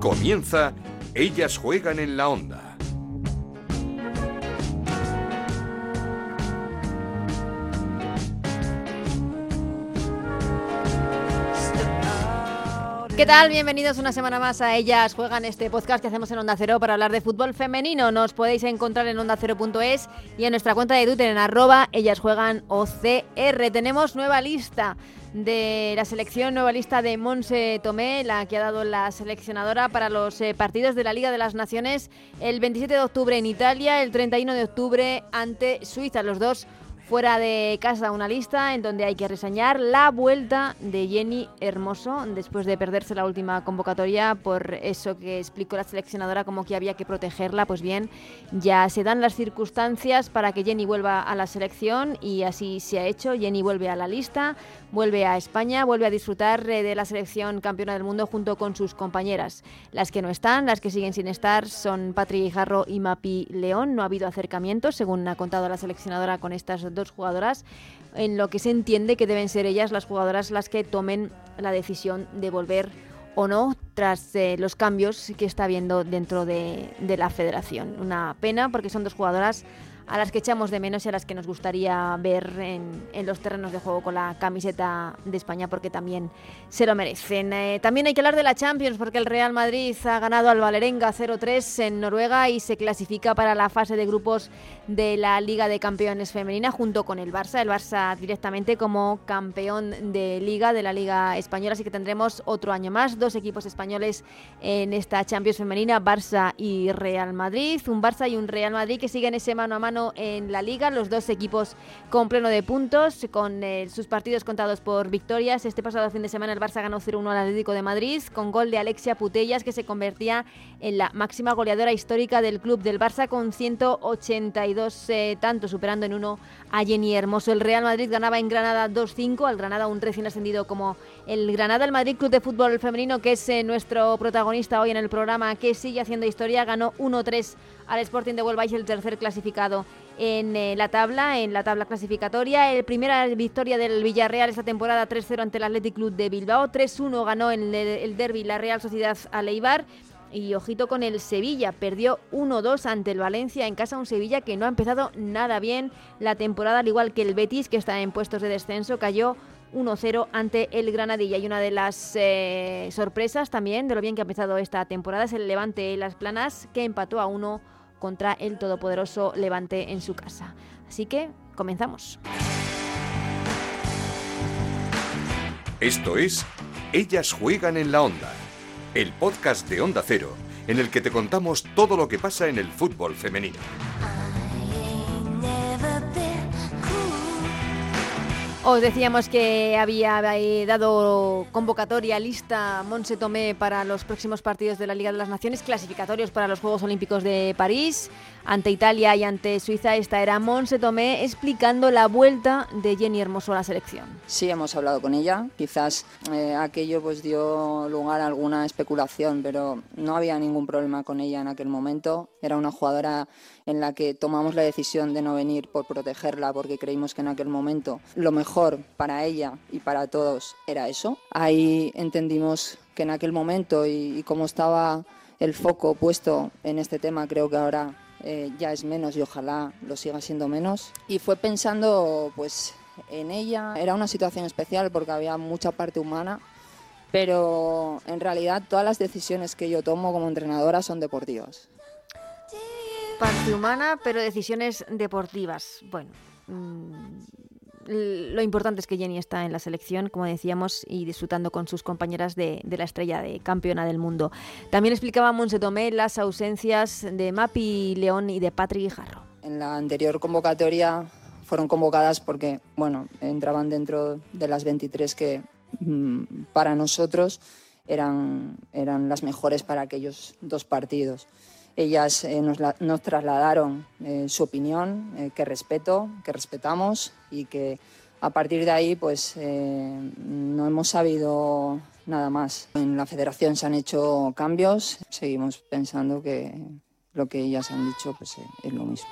Comienza Ellas juegan en la onda. ¿Qué tal? Bienvenidos una semana más a Ellas Juegan, este podcast que hacemos en Onda Cero para hablar de fútbol femenino. Nos podéis encontrar en ondacero.es y en nuestra cuenta de Twitter en arroba Ellas Juegan OCR. Tenemos nueva lista de la selección, nueva lista de Monse Tomé, la que ha dado la seleccionadora para los eh, partidos de la Liga de las Naciones el 27 de octubre en Italia, el 31 de octubre ante Suiza. Los dos Fuera de casa una lista en donde hay que reseñar la vuelta de Jenny Hermoso después de perderse la última convocatoria por eso que explicó la seleccionadora como que había que protegerla. Pues bien, ya se dan las circunstancias para que Jenny vuelva a la selección y así se ha hecho. Jenny vuelve a la lista, vuelve a España, vuelve a disfrutar eh, de la selección campeona del mundo junto con sus compañeras. Las que no están, las que siguen sin estar son Patri Jarro y Mapi León. No ha habido acercamientos, según ha contado la seleccionadora con estas dos jugadoras, en lo que se entiende que deben ser ellas las jugadoras las que tomen la decisión de volver o no tras eh, los cambios que está habiendo dentro de, de la federación. Una pena porque son dos jugadoras a las que echamos de menos y a las que nos gustaría ver en, los terrenos de juego con la camiseta de España porque también se lo merecen. Eh, también hay que hablar de la Champions porque el Real Madrid ha ganado al Valerenga 0-3 en Noruega y se clasifica para la fase de grupos de la Liga de Campeones Femenina junto con el Barça. El Barça directamente como campeón de Liga, de la Liga Española, así que tendremos otro año más, dos equipos españoles en esta Champions Femenina, Barça y Real Madrid. Un Barça y un Real Madrid que siguen ese mano a mano en la liga, los dos equipos con pleno de puntos, con eh, sus partidos contados por victorias. Este pasado fin de semana el Barça ganó 0-1 al Atlético de Madrid con gol de Alexia Putellas que se convertía en la máxima goleadora histórica del club del Barça con 182 eh, tantos, superando en uno a Jenny Hermoso. El Real Madrid ganaba en Granada 2-5, al Granada un recién ascendido como el Granada. El Madrid Club de Fútbol Femenino, que es eh, nuestro protagonista hoy en el programa, que sigue haciendo historia, ganó 1-3 al Sporting de Huelva y el tercer clasificado en eh, la tabla, en la tabla clasificatoria. El primera victoria del Villarreal esta temporada 3-0 ante el Athletic Club de Bilbao, 3-1 ganó el, el derby la Real Sociedad Aleibar. Y ojito con el Sevilla, perdió 1-2 ante el Valencia en casa, un Sevilla que no ha empezado nada bien la temporada, al igual que el Betis, que está en puestos de descenso, cayó 1-0 ante el Granadilla. Y una de las eh, sorpresas también de lo bien que ha empezado esta temporada es el Levante Las Planas, que empató a 1 contra el todopoderoso Levante en su casa. Así que comenzamos. Esto es Ellas juegan en la onda, el podcast de Onda Cero, en el que te contamos todo lo que pasa en el fútbol femenino. Os decíamos que había eh, dado convocatoria lista Monse Tomé para los próximos partidos de la Liga de las Naciones, clasificatorios para los Juegos Olímpicos de París, ante Italia y ante Suiza. Esta era Monse Tomé explicando la vuelta de Jenny Hermoso a la selección. Sí, hemos hablado con ella. Quizás eh, aquello pues dio lugar a alguna especulación, pero no había ningún problema con ella en aquel momento. Era una jugadora en la que tomamos la decisión de no venir por protegerla porque creímos que en aquel momento lo mejor para ella y para todos era eso. Ahí entendimos que en aquel momento y, como estaba el foco puesto en este tema, creo que ahora eh, ya es menos y ojalá lo siga siendo menos. Y fue pensando pues en ella, era una situación especial porque había mucha parte humana, pero en realidad todas las decisiones que yo tomo como entrenadora son deportivas parte humana, pero decisiones deportivas. Bueno, mm, lo importante es que Jenny está en la selección, como decíamos, y disfrutando con sus compañeras de, la estrella de campeona del mundo. También explicaba Monse Tomé las ausencias de Mapi León y de Patrick Jarro. En la anterior convocatoria fueron convocadas porque, bueno, entraban dentro de las 23 que mm, para nosotros eran, eran las mejores para aquellos dos partidos. Ellas eh, nos, trasladaron eh, su opinión, eh, que respeto, que respetamos y que a partir de ahí pues no hemos sabido nada más. En la federación se han hecho cambios, seguimos pensando que lo que ellas han dicho pues, es lo mismo.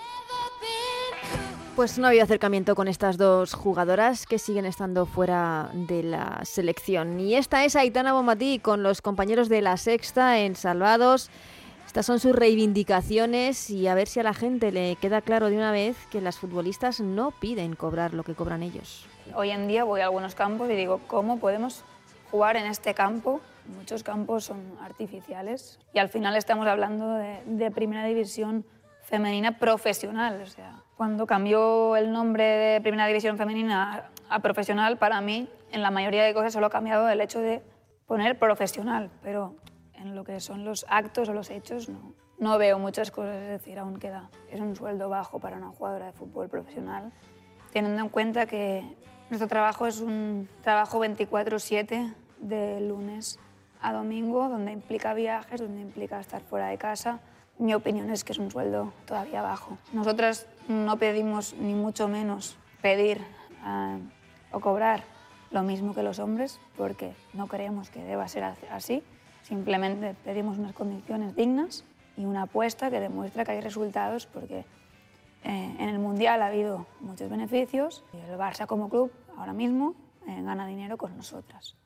Pues no ha habido acercamiento con estas dos jugadoras que siguen estando fuera de la selección. Y esta es Aitana Bomatí con los compañeros de la Sexta en Salvados. Estas son sus reivindicaciones y a ver si a la gente le queda claro de una vez que las futbolistas no piden cobrar lo que cobran ellos. Hoy en día voy a algunos campos y digo, ¿cómo podemos jugar en este campo? Muchos campos son artificiales y al final estamos hablando de, de primera división femenina profesional. O sea, cuando cambió el nombre de Primera División Femenina a profesional, para mí, en la mayoría de cosas solo ha cambiado el hecho de poner profesional, pero en lo que son los actos o los hechos no, no veo muchas cosas, es decir, aún queda. Es un sueldo bajo para una jugadora de fútbol profesional, teniendo en cuenta que nuestro trabajo es un trabajo 24/7 de lunes a domingo, donde implica viajes, donde implica estar fuera de casa, mi opinión es que es un sueldo todavía bajo. Nosotras no pedimos ni mucho menos pedir uh, o cobrar lo mismo que los hombres porque no creemos que deba ser así. Simplemente pedimos unas condiciones dignas y una apuesta que demuestra que hay resultados porque eh, en el Mundial ha habido muchos beneficios y el Barça como club ahora mismo eh, gana dinero con nosotras.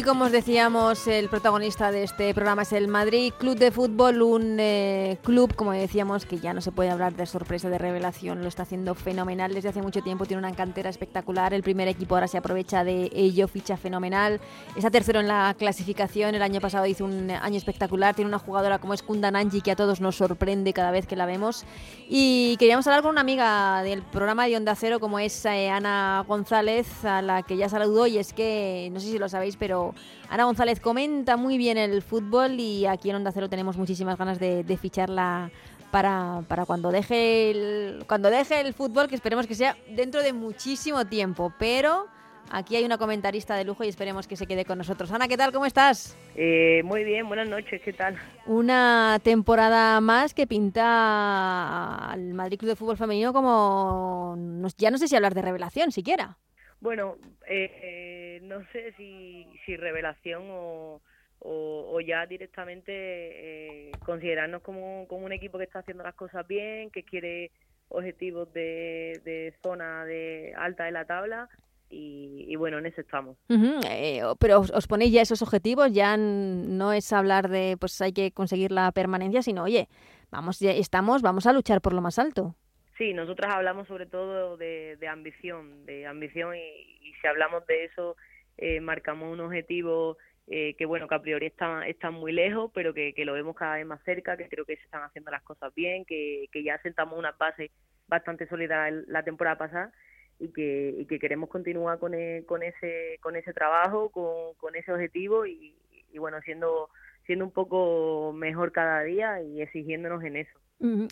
Y como os decíamos, el protagonista de este programa es el Madrid Club de Fútbol, un eh, club, como decíamos, que ya no se puede hablar de sorpresa, de revelación, lo está haciendo fenomenal desde hace mucho tiempo, tiene una cantera espectacular, el primer equipo ahora se aprovecha de ello, ficha fenomenal, está tercero en la clasificación, el año pasado hizo un año espectacular, tiene una jugadora como es Kundananji que a todos nos sorprende cada vez que la vemos. Y queríamos hablar con una amiga del programa de Onda Cero, como es eh, Ana González, a la que ya saludó, y es que, no sé si lo sabéis, pero Ana González comenta muy bien el fútbol y aquí en Onda Cero tenemos muchísimas ganas de, ficharla para, para, cuando deje el, cuando deje el fútbol, que esperemos que sea dentro de muchísimo tiempo. Pero aquí hay una comentarista de lujo y esperemos que se quede con nosotros. Ana, ¿qué tal? ¿Cómo estás? Eh, muy bien, buenas noches, ¿qué tal? Una temporada más que pinta al Madrid Club de Fútbol Femenino como, ya no sé si hablar de revelación siquiera. Bueno, eh, no sé si, si revelación o, o, ya directamente eh, considerarnos como, un equipo que está haciendo las cosas bien, que quiere objetivos de, zona de alta de la tabla y, bueno, en eso estamos. Eh, pero os, ponéis ya esos objetivos, ya no es hablar de pues hay que conseguir la permanencia, sino oye, vamos, ya estamos, vamos a luchar por lo más alto. Sí, nosotras hablamos sobre todo de, ambición, de ambición y, si hablamos de eso, eh, marcamos un objetivo eh, que bueno, que a priori está, está muy lejos, pero que, lo vemos cada vez más cerca, que creo que se están haciendo las cosas bien, que, ya sentamos una base bastante sólida la temporada pasada y que, y que queremos continuar con, e, con, ese, con ese trabajo, con, con ese objetivo y, y bueno, siendo, siendo un poco mejor cada día y exigiéndonos en eso.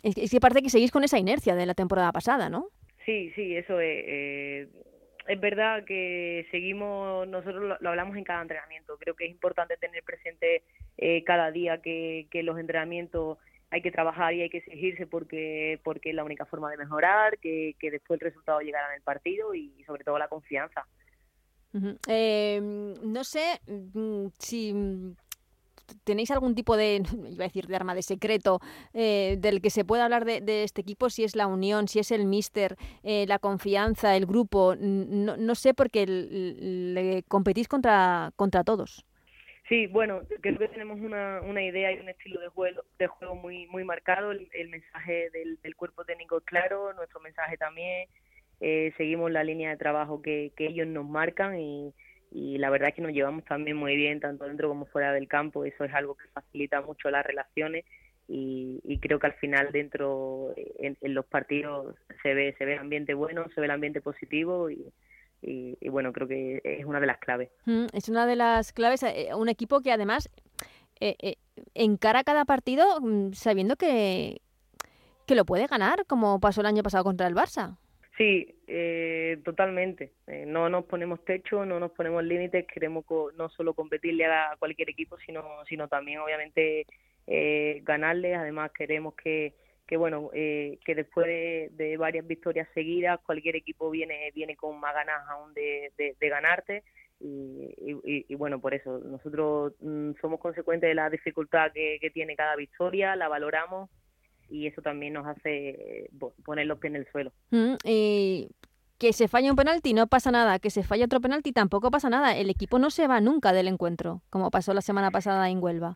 Es que parece que seguís con esa inercia de la temporada pasada, ¿no? Sí, sí, eso es. Eh, es verdad que seguimos, nosotros lo, hablamos en cada entrenamiento. Creo que es importante tener presente eh, cada día que, que los entrenamientos hay que trabajar y hay que exigirse porque porque es la única forma de mejorar, que, que después el resultado llegará en el partido y sobre todo la confianza. eh, no sé mm, si ¿Tenéis algún tipo de, iba a decir, de arma de secreto eh, del que se pueda hablar de, este equipo? Si es la unión, si es el míster, eh, la confianza, el grupo. No, no sé porque le competís contra, contra todos. Sí, bueno, creo que tenemos una, una idea y un estilo de juego, de juego muy muy marcado. El, mensaje del, del, cuerpo técnico es claro, nuestro mensaje también. Eh, seguimos la línea de trabajo que, que ellos nos marcan y, y la verdad es que nos llevamos también muy bien tanto dentro como fuera del campo eso es algo que facilita mucho las relaciones y, creo que al final dentro en, los partidos se ve se ve el ambiente bueno se ve el ambiente positivo y, y, bueno creo que es una de las claves. Mm, es una de las claves eh, un equipo que además eh, eh, encara cada partido mm, sabiendo que que lo puede ganar como pasó el año pasado contra el Barça Sí, eh, totalmente. Eh, no nos ponemos techo, no nos ponemos límites, queremos no solo competirle a cualquier equipo, sino, sino también obviamente eh, ganarle. Además queremos que, que bueno, eh, que después de, varias victorias seguidas, cualquier equipo viene, viene con más ganas aún de, ganarte. Y, bueno, por eso nosotros mm, somos consecuentes de la dificultad que, tiene cada victoria, la valoramos y eso también nos hace poner los pies en el suelo. Mm, que se falla un penalti no pasa nada, que se falla otro penalti tampoco pasa nada. El equipo no se va nunca del encuentro, como pasó la semana pasada en Huelva.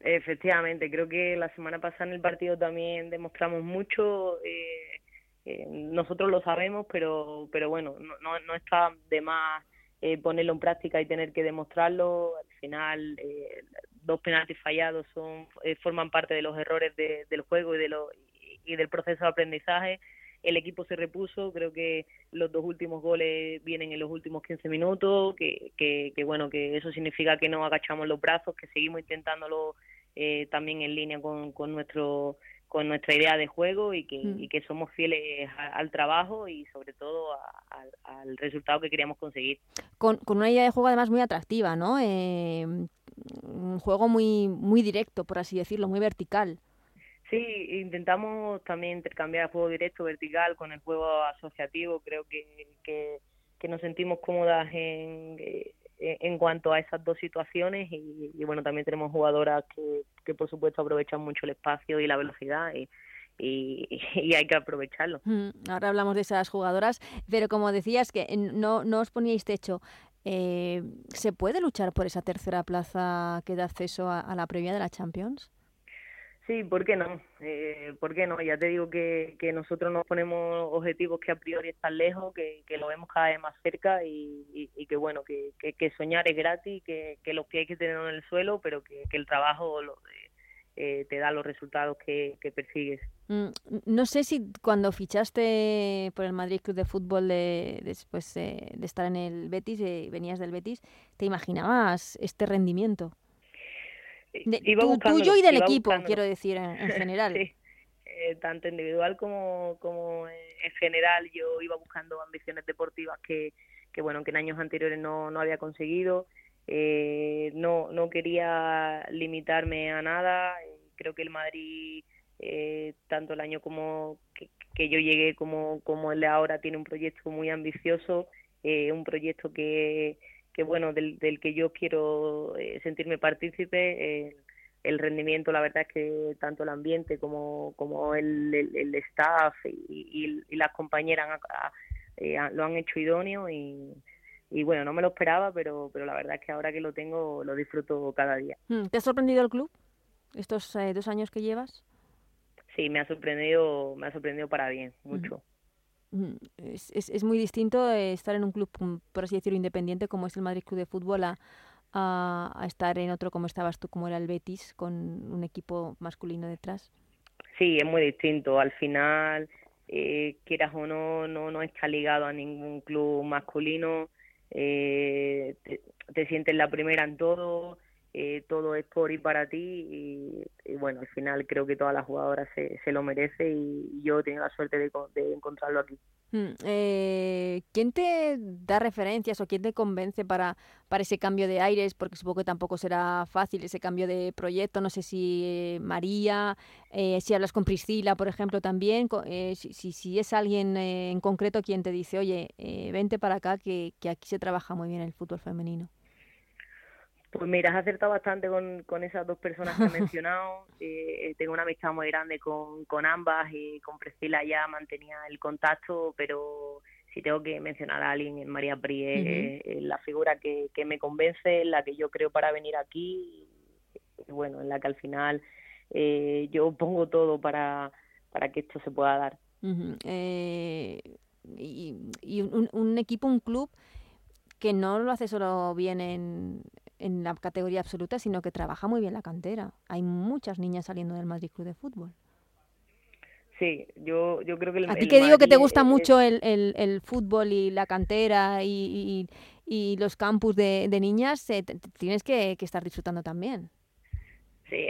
Efectivamente, creo que la semana pasada en el partido también demostramos mucho. Eh, eh, nosotros lo sabemos, pero, pero bueno, no, no, está de más eh, ponerlo en práctica y tener que demostrarlo. Al final, dos penaltis fallados son forman parte de los errores del juego y, de lo, y del proceso de aprendizaje el equipo se repuso, creo que los dos últimos goles vienen en los últimos 15 minutos, que, que, bueno, que eso significa que no agachamos los brazos, que seguimos intentándolo eh, también en línea con, con nuestro con nuestra idea de juego y que, mm. y que somos fieles al trabajo y sobre todo al resultado que queríamos conseguir. Con, con, una idea de juego además muy atractiva, ¿no? Eh, un juego muy, muy directo, por así decirlo, muy vertical. Sí, intentamos también intercambiar el juego directo vertical con el juego asociativo. Creo que, que, nos sentimos cómodas en, eh, en cuanto a esas dos situaciones y, bueno, también tenemos jugadoras que, por supuesto aprovechan mucho el espacio y la velocidad y, y, hay que aprovecharlo. Mm, ahora hablamos de esas jugadoras, pero como decías que no, no os poníais techo, eh, ¿se puede luchar por esa tercera plaza que da acceso a la previa de la Champions? Sí, ¿por qué no? Eh, ¿Por qué no? Ya te digo que, que nosotros nos ponemos objetivos que a priori están lejos, que, que lo vemos cada vez más cerca y, y, que bueno, que, que, soñar es gratis, que, que los pies hay que tener en el suelo, pero que, el trabajo lo, eh, te da los resultados que, persigues. Mm, no sé si cuando fichaste por el Madrid Club de Fútbol después de estar en el Betis, eh, venías del Betis, ¿te imaginabas este rendimiento? Tuyo y del equipo, quiero decir, en, general. sí. Eh, tanto individual como, como en general, yo iba buscando ambiciones deportivas que, que bueno, que en años anteriores no, no había conseguido. Eh, no, no quería limitarme a nada. Creo que el Madrid, eh, tanto el año como que, que, yo llegué como, como el de ahora, tiene un proyecto muy ambicioso, un proyecto que, que bueno, del, del que yo quiero eh, sentirme partícipe. el rendimiento, la verdad es que tanto el ambiente como, como el, el, staff y, y, las compañeras eh, lo han hecho idóneo y, y bueno, no me lo esperaba, pero, pero la verdad es que ahora que lo tengo lo disfruto cada día. Hmm, ¿Te ha sorprendido el club estos eh, dos años que llevas? Sí, me ha sorprendido, me ha sorprendido para bien, mucho. Es, es, es, muy distinto estar en un club, por así decirlo, independiente como es el Madrid Club de Fútbol a, a, estar en otro como estabas tú, como era el Betis, con un equipo masculino detrás. Sí, es muy distinto. Al final, eh, quieras o no, no, no está ligado a ningún club masculino. Eh, te sientes la primera en todo eh, todo es por y para ti y, bueno, al final creo que todas las jugadoras se, se lo merece y yo he tenido la suerte de, de encontrarlo aquí. Mm, eh, ¿Quién te da referencias o quién te convence para, para ese cambio de aires? Porque supongo que tampoco será fácil ese cambio de proyecto. No sé si eh, María, eh, si hablas con Priscila, por ejemplo, también. Eh, si, si, si, es alguien en concreto quien te dice, oye, vente para acá que aquí se trabaja muy bien el fútbol femenino. Pues mira, has acertado bastante con, con esas dos personas que he mencionado. Eh, tengo una amistad muy grande con, con ambas y con Priscila ya mantenía el contacto, pero si tengo que mencionar a alguien, en María Prie, la figura que, que me convence, la que yo creo para venir aquí y, bueno, en la que al final eh, yo pongo todo para, para que esto se pueda dar. eh, y, y un, un, equipo, un club que no lo hace solo bien en, en la categoría absoluta, sino que trabaja muy bien la cantera. Hay muchas niñas saliendo del Madrid Club de Fútbol. Sí, yo, yo creo que el, A ti que digo que te gusta mucho el, el, el, fútbol y la cantera y, y, los campus de, de niñas, eh, tienes que, que, estar disfrutando también. Sí,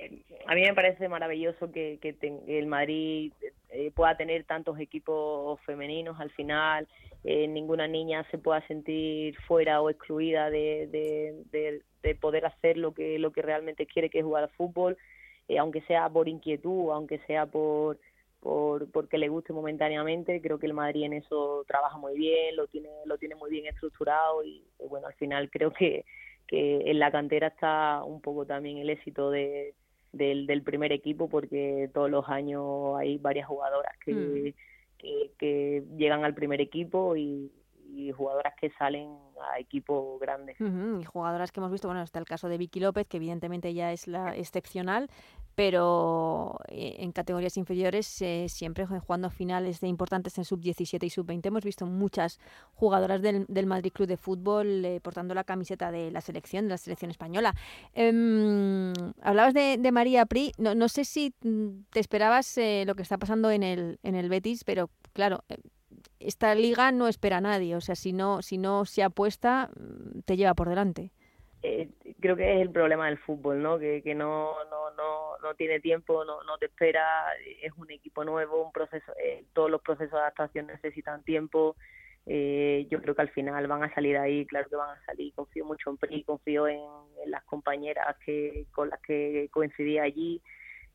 a mí me parece maravilloso que, que el Madrid eh, pueda tener tantos equipos femeninos al final, eh, ninguna niña se pueda sentir fuera o excluida de, de, de, poder hacer lo que, lo que realmente quiere, que es jugar al fútbol. eh, aunque sea por inquietud, aunque sea por, por porque le guste momentáneamente, creo que el Madrid en eso trabaja muy bien, lo tiene lo tiene muy bien estructurado y, bueno, al final creo que, que en la cantera está un poco también el éxito de, del, del primer equipo porque todos los años hay varias jugadoras que, mm. que, que, llegan al primer equipo y, y jugadoras que salen a equipos grandes. Y jugadoras que hemos visto, bueno, está el caso de Vicky López, que evidentemente ya es la excepcional, pero eh, en categorías inferiores eh, siempre jugando finales de importantes en sub-17 y sub-20. Hemos visto muchas jugadoras del, del Madrid Club de Fútbol eh, portando la camiseta de la selección, de la selección española. Em, hablabas de, de, María Pri, no, no, sé si mm, te esperabas lo que está pasando en el, en el Betis, pero claro, esta liga no espera a nadie, o sea, si no, si no se apuesta, mm, te lleva por delante. Eh, creo que es el problema del fútbol, ¿no? Que, que no, no, no, no tiene tiempo, no, no te espera, es un equipo nuevo, un proceso, eh, todos los procesos de adaptación necesitan tiempo. Eh, yo creo que al final van a salir ahí, claro que van a salir. Confío mucho en PRI, confío en, en las compañeras que con las que coincidí allí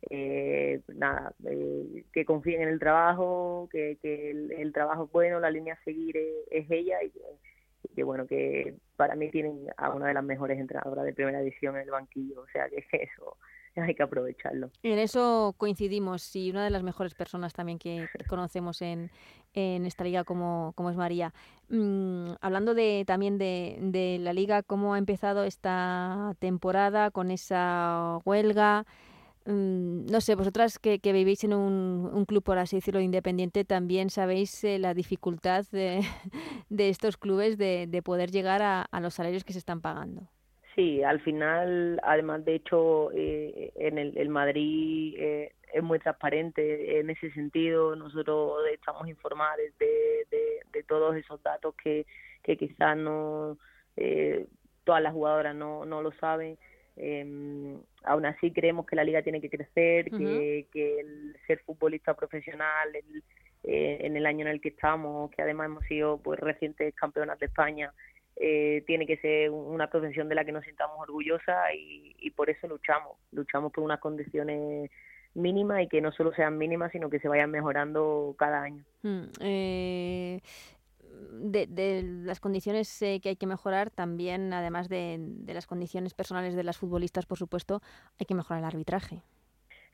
eh, nada, eh, que confíen en el trabajo, que, que el, trabajo es bueno, la línea a seguir es, ella y que, bueno, que para mí tienen a una de las mejores entrenadoras de primera edición en el banquillo, o sea que eso hay que aprovecharlo. En eso coincidimos y una de las mejores personas también que, conocemos en, en esta liga como, como es María. Mm, hablando de también de, de la liga, ¿cómo ha empezado esta temporada con esa huelga? Mm, no sé, vosotras que, vivís en un, club, por así decirlo, independiente, también sabéis eh, la dificultad de, estos clubes de, poder llegar a, los salarios que se están pagando. Sí, al final, además, de hecho, eh, en el, Madrid eh, es muy transparente en ese sentido. Nosotros estamos informados de, de, todos esos datos que, que quizás no todas las jugadoras no lo saben. Eh, aún así creemos que la liga tiene que crecer, que, que, el ser futbolista profesional eh, en el año en el que estamos, que además hemos sido pues recientes campeonas de España, eh, tiene que ser una profesión de la que nos sintamos orgullosas y, y por eso luchamos, luchamos por unas condiciones mínimas y que no solo sean mínimas, sino que se vayan mejorando cada año. Mm, eh, de, las condiciones eh, que hay que mejorar, también, además de, las condiciones personales de las futbolistas, por supuesto, hay que mejorar el arbitraje.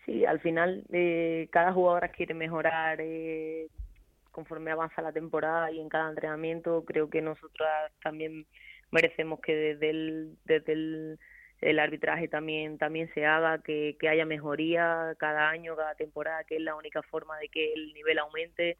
Sí, al final eh, cada jugadora quiere mejorar eh, conforme avanza la temporada y en cada entrenamiento. Creo que nosotras también merecemos que desde el, desde el, arbitraje también también se haga, que, que haya mejoría cada año, cada temporada, que es la única forma de que el nivel aumente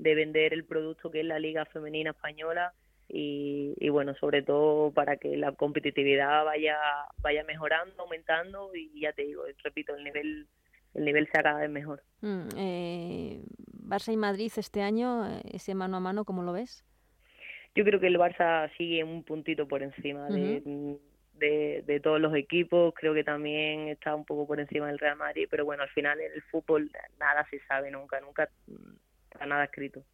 de vender el producto que es la Liga Femenina Española y, y, bueno, sobre todo para que la competitividad vaya vaya mejorando, aumentando y ya te digo, repito, el nivel el nivel sea cada vez mejor. Mm, eh, Barça y Madrid este año, ese mano a mano, ¿cómo lo ves? Yo creo que el Barça sigue un puntito por encima de, de, de, todos los equipos, creo que también está un poco por encima del Real Madrid, pero bueno, al final en el fútbol nada se sabe nunca, nunca para nada escrito.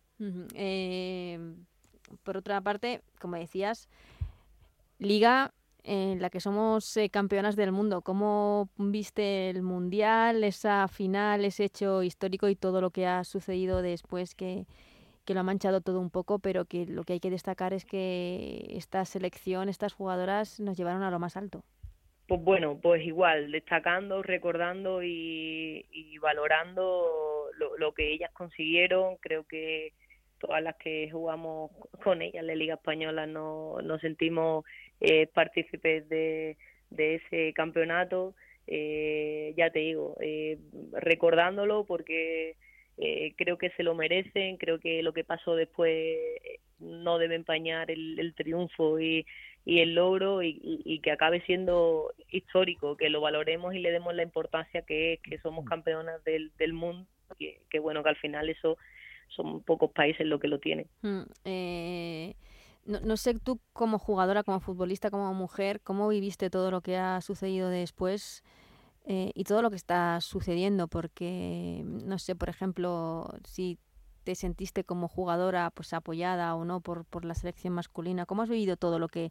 Eh, por otra parte, como decías, liga en la que somos eh, campeonas del mundo. ¿Cómo viste el Mundial, esa final, ese hecho histórico y todo lo que ha sucedido después que, que lo ha manchado todo un poco, pero que lo que hay que destacar es que esta selección, estas jugadoras nos llevaron a lo más alto? Pues bueno, pues igual, destacando, recordando y, valorando lo, que ellas consiguieron, creo que todas las que jugamos con ellas en la Liga Española no, nos sentimos eh, partícipes de, ese campeonato. Eh, ya te digo, eh, recordándolo porque eh, creo que se lo merecen, creo que lo que pasó después no debe empañar el, el triunfo y, y el logro y, y, que acabe siendo histórico, que lo valoremos y le demos la importancia que es, que somos campeonas del, del mundo que, bueno, que al final eso son pocos países lo que lo tienen. Mm, eh, no, no, sé tú como jugadora, como futbolista, como mujer, cómo viviste todo lo que ha sucedido después eh, y todo lo que está sucediendo, porque no sé, por ejemplo, si te sentiste como jugadora pues apoyada o no por, por la selección masculina, ¿cómo has vivido todo lo que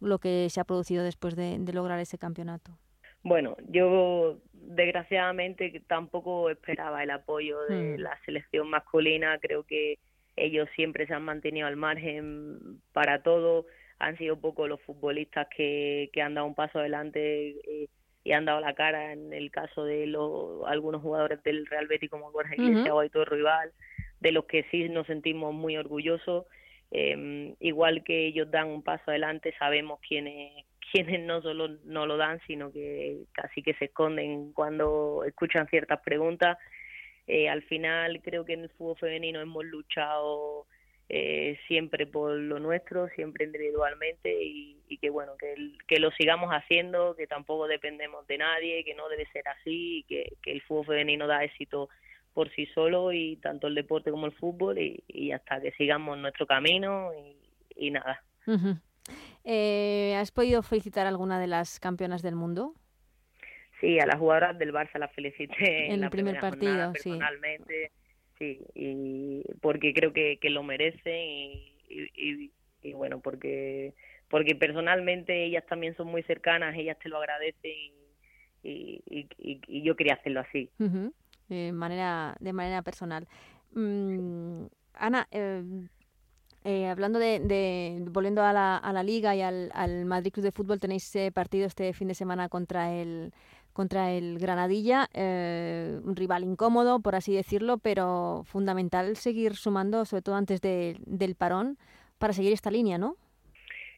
lo que se ha producido después de lograr ese campeonato? Bueno, yo desgraciadamente tampoco esperaba el apoyo de Mm. la selección masculina. Creo que ellos siempre se han mantenido al margen para todo. Han sido poco los futbolistas que, que han dado un paso adelante eh, y han dado la cara en el caso de los, algunos jugadores del Real Betis como Borja Iglesias Ujú. o Aitor Rival, de los que sí nos sentimos muy orgullosos. Eh, igual que ellos dan un paso adelante, sabemos quiénes quienes no solo no lo dan, sino que casi que se esconden cuando escuchan ciertas preguntas. Eh, al final creo que en el fútbol femenino hemos luchado eh, siempre por lo nuestro, siempre individualmente y, y que bueno, que, que lo sigamos haciendo, que tampoco dependemos de nadie, que no debe ser así, que, que el fútbol femenino da éxito por sí solo y tanto el deporte como el fútbol y, y hasta que sigamos nuestro camino y, y nada. Eh, ¿Has podido felicitar a alguna de las campeonas del mundo? Sí, a las jugadoras del Barça las felicité En en, la el primer jornada, partido, sí. personalmente, sí, y porque creo que, que lo merecen y, y, y- y bueno, porque porque personalmente ellas también son muy cercanas, ellas te lo agradecen y, yo quería hacerlo así. Ujú. De manera, de manera personal. Mm, Ana, eh, eh, hablando de, de- volviendo a la, a la liga y al, al Madrid Club de Fútbol, tenéis eh, partido este fin de semana contra el contra el Granadilla, eh, un rival incómodo, por así decirlo, pero fundamental seguir sumando, sobre todo antes de- del parón, para seguir esta línea, ¿no?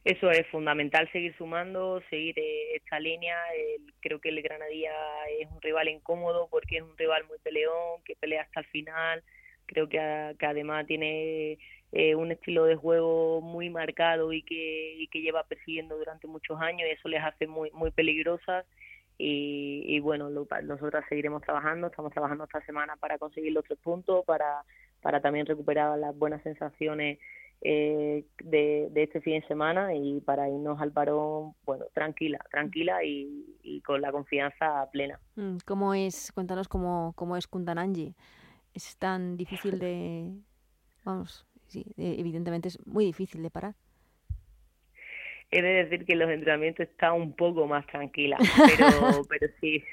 Eso es fundamental, seguir sumando, seguir eh, esta línea. El- creo que el Granadilla es un rival incómodo porque es un rival muy peleón, que pelea hasta el final. Creo que, además tiene eh, un estilo de juego muy marcado y que, y que lleva persiguiendo durante muchos años y eso les hace muy, muy peligrosas. Y, y bueno, lo- nosotras seguiremos trabajando, estamos trabajando esta semana para conseguir los tres puntos, para, para también recuperar las buenas sensaciones eh, de, de este fin de semana y para irnos al parón, bueno, tranquila, tranquila y, y con la confianza plena. Mm, ¿Cómo es, cuéntanos cómo, cómo es Kundananji? ¿Es tan difícil de, vamos, sí, evidentemente es muy difícil de parar? He de decir que los entrenamientos está un poco más tranquila, pero, pero sí,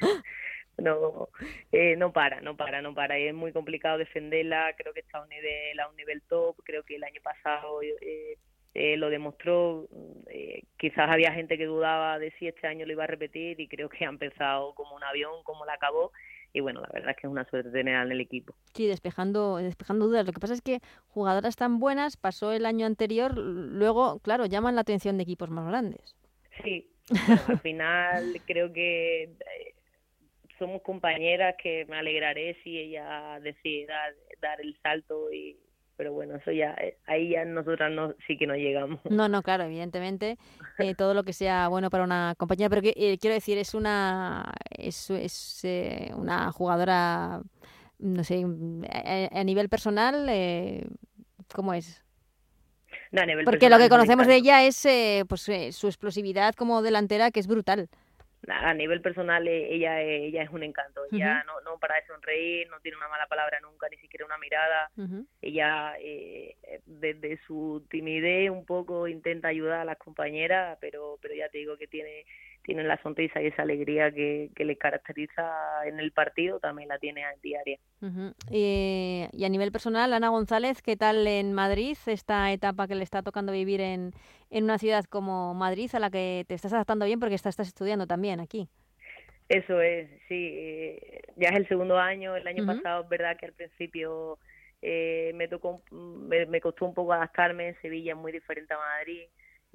no, eh, no para, no para, no para. Y es muy complicado defenderla, creo que está a un nivel, a un nivel top, creo que el año pasado eh, eh, lo demostró, eh, quizás había gente que dudaba de si este año lo iba a repetir y creo que ha empezado como un avión, como la acabó. Y bueno, la verdad es que es una suerte tenerla en el equipo. Sí, despejando, despejando dudas. Lo que pasa es que jugadoras tan buenas, pasó el año anterior, luego, claro, llaman la atención de equipos más grandes. Sí, bueno, al final creo que somos compañeras que me alegraré si ella decide dar, el salto y pero bueno eso ya eh, ahí ya nosotras no sí que no llegamos No, no, claro, evidentemente, eh, todo lo que sea bueno para una compañía, pero que, eh, quiero decir, es una, es, es, eh, una jugadora, no sé, mm, a, a nivel personal, eh, ¿cómo es? No, a nivel Porque lo que conocemos de ella es eh, pues, su explosividad como delantera, que es brutal. A nivel personal eh, ella es- ella es un encanto. Ella no no para de sonreír no tiene una mala palabra nunca ni siquiera una mirada. Ella eh, desde su timidez un poco intenta ayudar a las compañeras pero pero ya te digo que tiene tiene la sonrisa y esa alegría que, que le caracteriza en el partido también la tiene en diaria. Eh, y a nivel personal, Ana González, ¿qué tal en Madrid esta etapa que le está tocando vivir en, en una ciudad como Madrid a la que te estás adaptando bien porque estás, estás estudiando también aquí? Eso es, sí, eh, ya es el segundo año, el año pasado es verdad que al principio eh, me tocó, me costó un poco adaptarme, Sevilla es muy diferente a Madrid,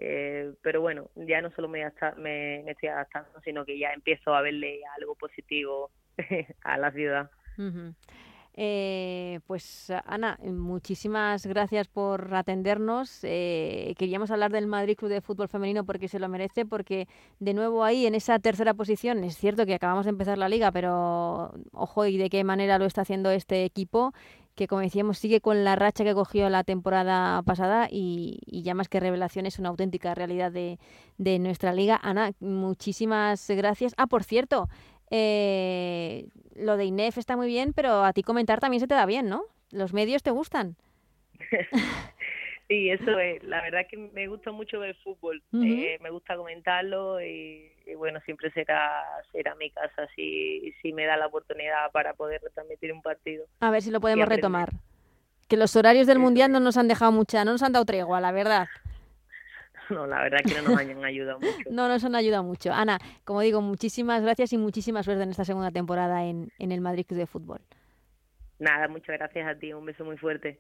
eh, pero bueno, ya no solo me, me, estoy adaptando, sino que ya empiezo a verle algo positivo a la ciudad. Eh, pues Ana, muchísimas gracias por atendernos. Eh, queríamos hablar del Madrid Club de Fútbol Femenino porque se lo merece, porque de nuevo ahí en esa tercera posición, es cierto que acabamos de empezar la liga, pero ojo y de qué manera lo está haciendo este equipo, que como decíamos sigue con la racha que cogió la temporada pasada y, y ya más que revelación es una auténtica realidad de, de nuestra liga. Ana, muchísimas gracias. Ah, por cierto, eh, lo de INEF está muy bien, pero a ti comentar también se te da bien, ¿no? Los medios te gustan. Sí, eso es. La verdad que me gusta mucho ver fútbol. Eh, me gusta comentarlo y, bueno, siempre será será mi casa si, si me da la oportunidad para poder retransmitir un partido. A ver si lo podemos retomar. Que los horarios del Mundial no nos han dejado mucha, no nos han dado tregua, la verdad. No, la verdad es que no nos hayan ayudado mucho. no nos han ayudado mucho. Ana, como digo, muchísimas gracias y muchísima suerte en esta segunda temporada en, en el Madrid Club de Fútbol. Nada, muchas gracias a ti, un beso muy fuerte.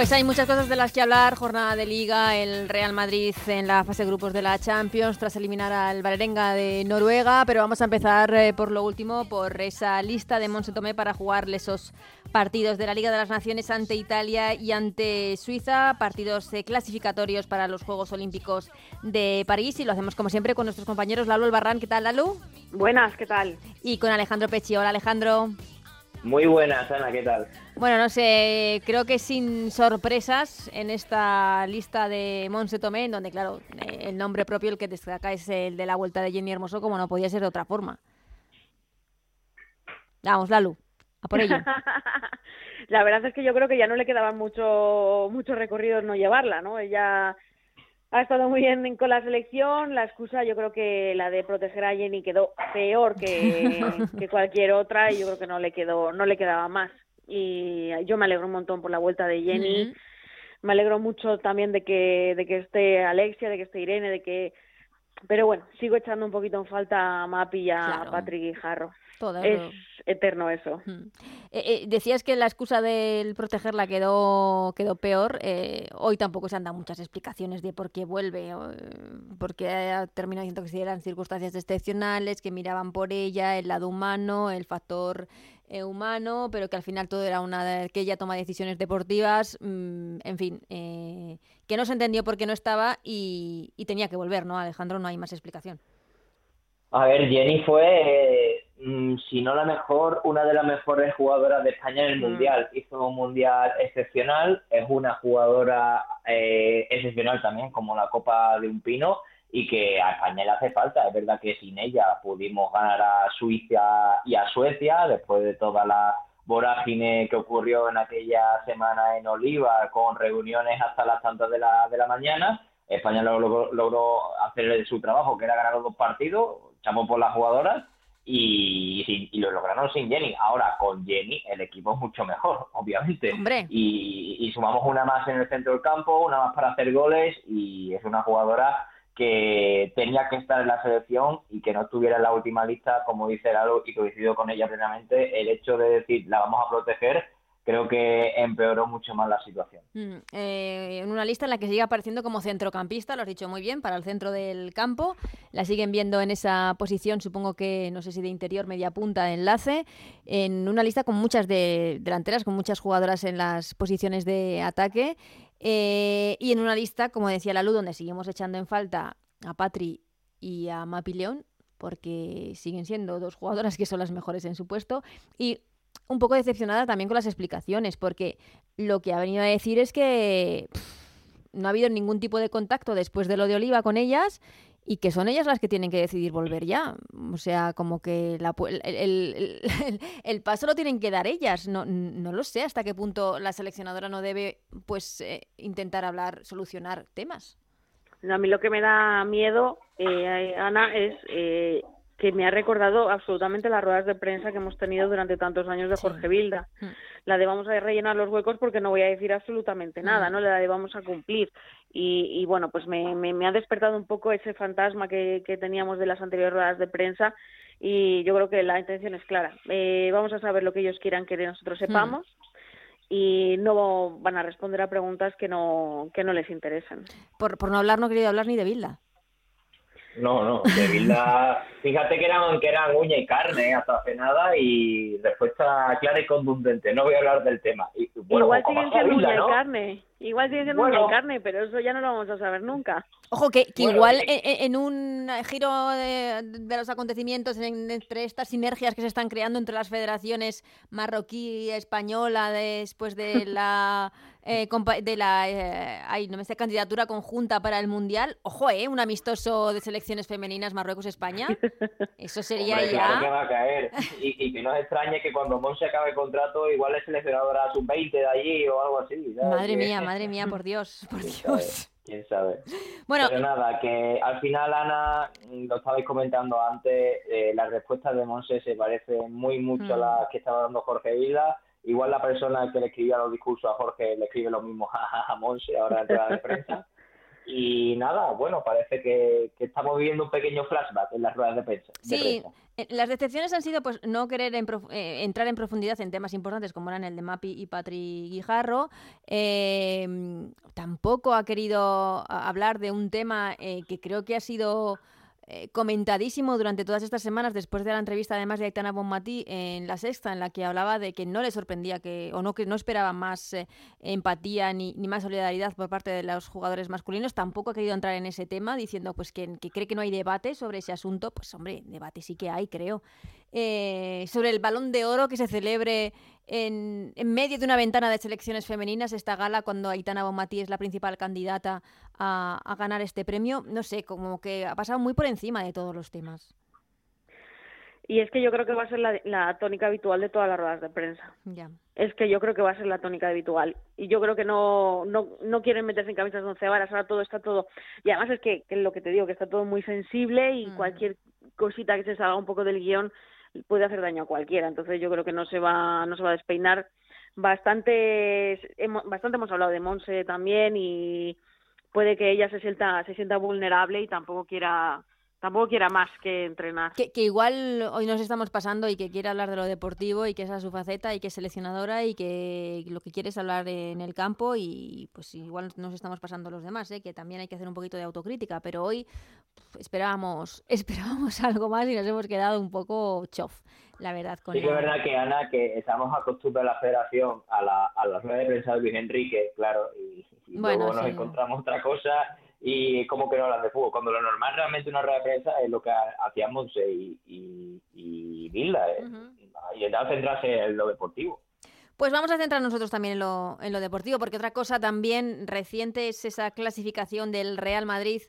Pues hay muchas cosas de las que hablar. Jornada de Liga, el Real Madrid en la fase de grupos de la Champions tras eliminar al Valerenga de Noruega. Pero vamos a empezar eh, por lo último, por esa lista de Monse Tomé para jugarle esos partidos de la Liga de las Naciones ante Italia y ante Suiza. Partidos eh, clasificatorios para los Juegos Olímpicos de París. Y lo hacemos como siempre con nuestros compañeros Lalo Albarrán. ¿Qué tal, Lalo? Buenas, ¿qué tal? Y con Alejandro Pechi. Hola, Alejandro. Muy buenas, Ana, ¿qué tal? Bueno, no sé, creo que sin sorpresas en esta lista de Monse Tomé, en donde, claro, eh, el nombre propio, el que destaca es el de la vuelta de Jenny Hermoso, como no podía ser de otra forma. Vamos, Lalu, a por ello. la verdad es que yo creo que ya no le quedaba mucho, mucho recorrido no llevarla, ¿no? Ella ha estado muy bien con la selección. La excusa, yo creo que la de proteger a Jenny quedó peor que, que cualquier otra y yo creo que no le quedó, no le quedaba más. Y yo me alegro un montón por la vuelta de Jenny. Me alegro mucho también de que, de que esté Alexia, de que esté Irene, de que pero bueno, sigo echando un poquito en falta a Mapi y a Patrick y Jarro. es eterno eso. Eh, eh, decías que la excusa del protegerla quedó, quedó peor. Eh, hoy tampoco se han dado muchas explicaciones de por qué vuelve, porque ha terminado diciendo que eran circunstancias excepcionales, que miraban por ella el lado humano, el factor eh, humano, pero que al final todo era una que ella toma decisiones deportivas, mm, en fin, eh, que no se entendió por qué no estaba y, tenía que volver, ¿no? Alejandro, no hay más explicación. A ver, Jenny fue, mm, si no la mejor, una de las mejores jugadoras de España en el mm. Mundial. Hizo un Mundial excepcional, es una jugadora eh, excepcional también, como la Copa de un Pino y que a España le hace falta. Es verdad que sin ella pudimos ganar a Suiza y a Suecia después de toda la vorágine que ocurrió en aquella semana en Oliva con reuniones hasta las tantas de la, de la mañana. España logró, logró hacer su trabajo, que era ganar los dos partidos, echamos por las jugadoras y, y, lo lograron sin Jenny. Ahora con Jenny el equipo es mucho mejor, obviamente. Y, y, sumamos una más en el centro del campo, una más para hacer goles y es una jugadora que tenía que estar en la selección y que no estuviera en la última lista, como dice Lalo, y coincido con ella plenamente, el hecho de decir la vamos a proteger creo que empeoró mucho más la situación. Mm, eh, en una lista en la que sigue apareciendo como centrocampista, lo has dicho muy bien, para el centro del campo. La siguen viendo en esa posición, supongo que, no sé si de interior, media punta, de enlace. En una lista con muchas de, delanteras, con muchas jugadoras en las posiciones de ataque. Eh, y en una lista, como decía la Luz, donde seguimos echando en falta a Patri y a Mapi León, porque siguen siendo dos jugadoras que son las mejores en su puesto. Y un poco decepcionada también con las explicaciones, porque lo que ha venido a decir es que no ha habido ningún tipo de contacto después de lo de Oliva con ellas y que son ellas las que tienen que decidir volver ya. O sea, como que el, paso lo tienen que dar ellas. No, no lo sé hasta qué punto la seleccionadora no debe pues eh, intentar hablar, solucionar temas. A mí lo que me da miedo, eh, Ana, es eh, que me ha recordado absolutamente las ruedas de prensa que hemos tenido durante tantos años de Jorge Vilda. Mm. La de vamos a rellenar los huecos porque no voy a decir absolutamente nada, mm. ¿no? La de vamos a cumplir. Y, bueno, pues me, me, ha despertado un poco ese fantasma que, que teníamos de las anteriores ruedas de prensa y yo creo que la intención es clara. Eh, vamos a saber lo que ellos quieran que nosotros mm. sepamos. y no van a responder a preguntas que no que no les interesen. Por, por no hablar, no he querido hablar ni de Vilda. No, no, de Vilda, fíjate que eran, que eran uña y carne hasta hace nada y respuesta clara y contundente. No voy a hablar del tema. Y, Igual siguen siendo uña y carne. Igual siguen siendo uña y carne, pero eso ya no lo vamos a saber nunca. Ojo, que, igual en, un giro de, los acontecimientos, entre estas sinergias que se están creando entre las federaciones marroquí y española después de la eh, de la eh, ay, no me sé, candidatura conjunta para el Mundial. Ojo, ¿eh? Un amistoso de selecciones femeninas Marruecos-España. Eso sería ya... Claro que va a caer. Y, y, que no es extrañe que cuando Monse acabe el contrato, igual es seleccionadora sub-20 de allí o algo así. Madre mía, madre mía, por Dios, por Dios. Quién sabe. Bueno, Pero nada, que al final, Ana, lo estabais comentando antes, eh, las respuestas de Monse se parecen muy mucho a mm. las que estaba dando Jorge Vila Igual la persona que le escribía los discursos a Jorge le escribe lo mismo a, Monse ahora en la prensa. Y nada, bueno, parece que, estamos viviendo un pequeño flashback en las ruedas de prensa. Sí, eh, las decepciones han sido pues no querer eh, entrar en profundidad en temas importantes como eran el de Mapi y Patri Guijarro. Eh, tampoco ha querido hablar de un tema que creo que ha sido eh, comentadísimo durante todas estas semanas, después de la entrevista además de Aitana Bonmatí en La Sexta, en la que hablaba de que no le sorprendía que, o no que no esperaba más eh, empatía ni, ni, más solidaridad por parte de los jugadores masculinos. Tampoco ha querido entrar en ese tema, diciendo pues que, que cree que no hay debate sobre ese asunto. Pues hombre, debate sí que hay, creo. Eh, sobre el balón de oro que se celebre en, medio de una ventana de selecciones femeninas, esta gala, cuando Aitana Bonmatí es la principal candidata a, ganar este premio, no sé, como que ha pasado muy por encima de todos los temas. Y es que yo creo que va a ser la, tónica habitual de todas las ruedas de prensa. Ya. Es que yo creo que va a ser la tónica habitual. Y yo creo que no, no, no quieren meterse en camisas de once varas, ahora todo está todo... Y además es que, lo que te digo, que está todo muy sensible y mm. cualquier cosita que se salga un poco del guion puede hacer daño a cualquiera. Entonces yo creo que no se va, no se va a despeinar. Bastante, bastante hemos hablado de Monse también y puede que ella se sienta, se sienta vulnerable y tampoco quiera tampoco quiera más que entrenar. Que, igual hoy nos estamos pasando y que quiere hablar de lo deportivo y que esa es su faceta y que es seleccionadora y que lo que quiere es hablar en el campo y pues igual nos estamos pasando los demás, ¿eh? que también hay que hacer un poquito de autocrítica, pero hoy esperábamos, esperábamos algo más y nos hemos quedado un poco chof, la verdad. Con sí que es verdad que Ana, que estamos acostumbrados a la federación a, la, a las ruedas de prensa de Luis Enrique, claro, y, luego nos encontramos otra cosa y como que no hablan de fútbol, cuando lo normal realmente una rueda de prensa es lo que hacíamos y, y, y Vilda, ¿eh? y centrarse en lo deportivo. Pues vamos a centrar nosotros también en lo, en lo deportivo, porque otra cosa también reciente es esa clasificación del Real Madrid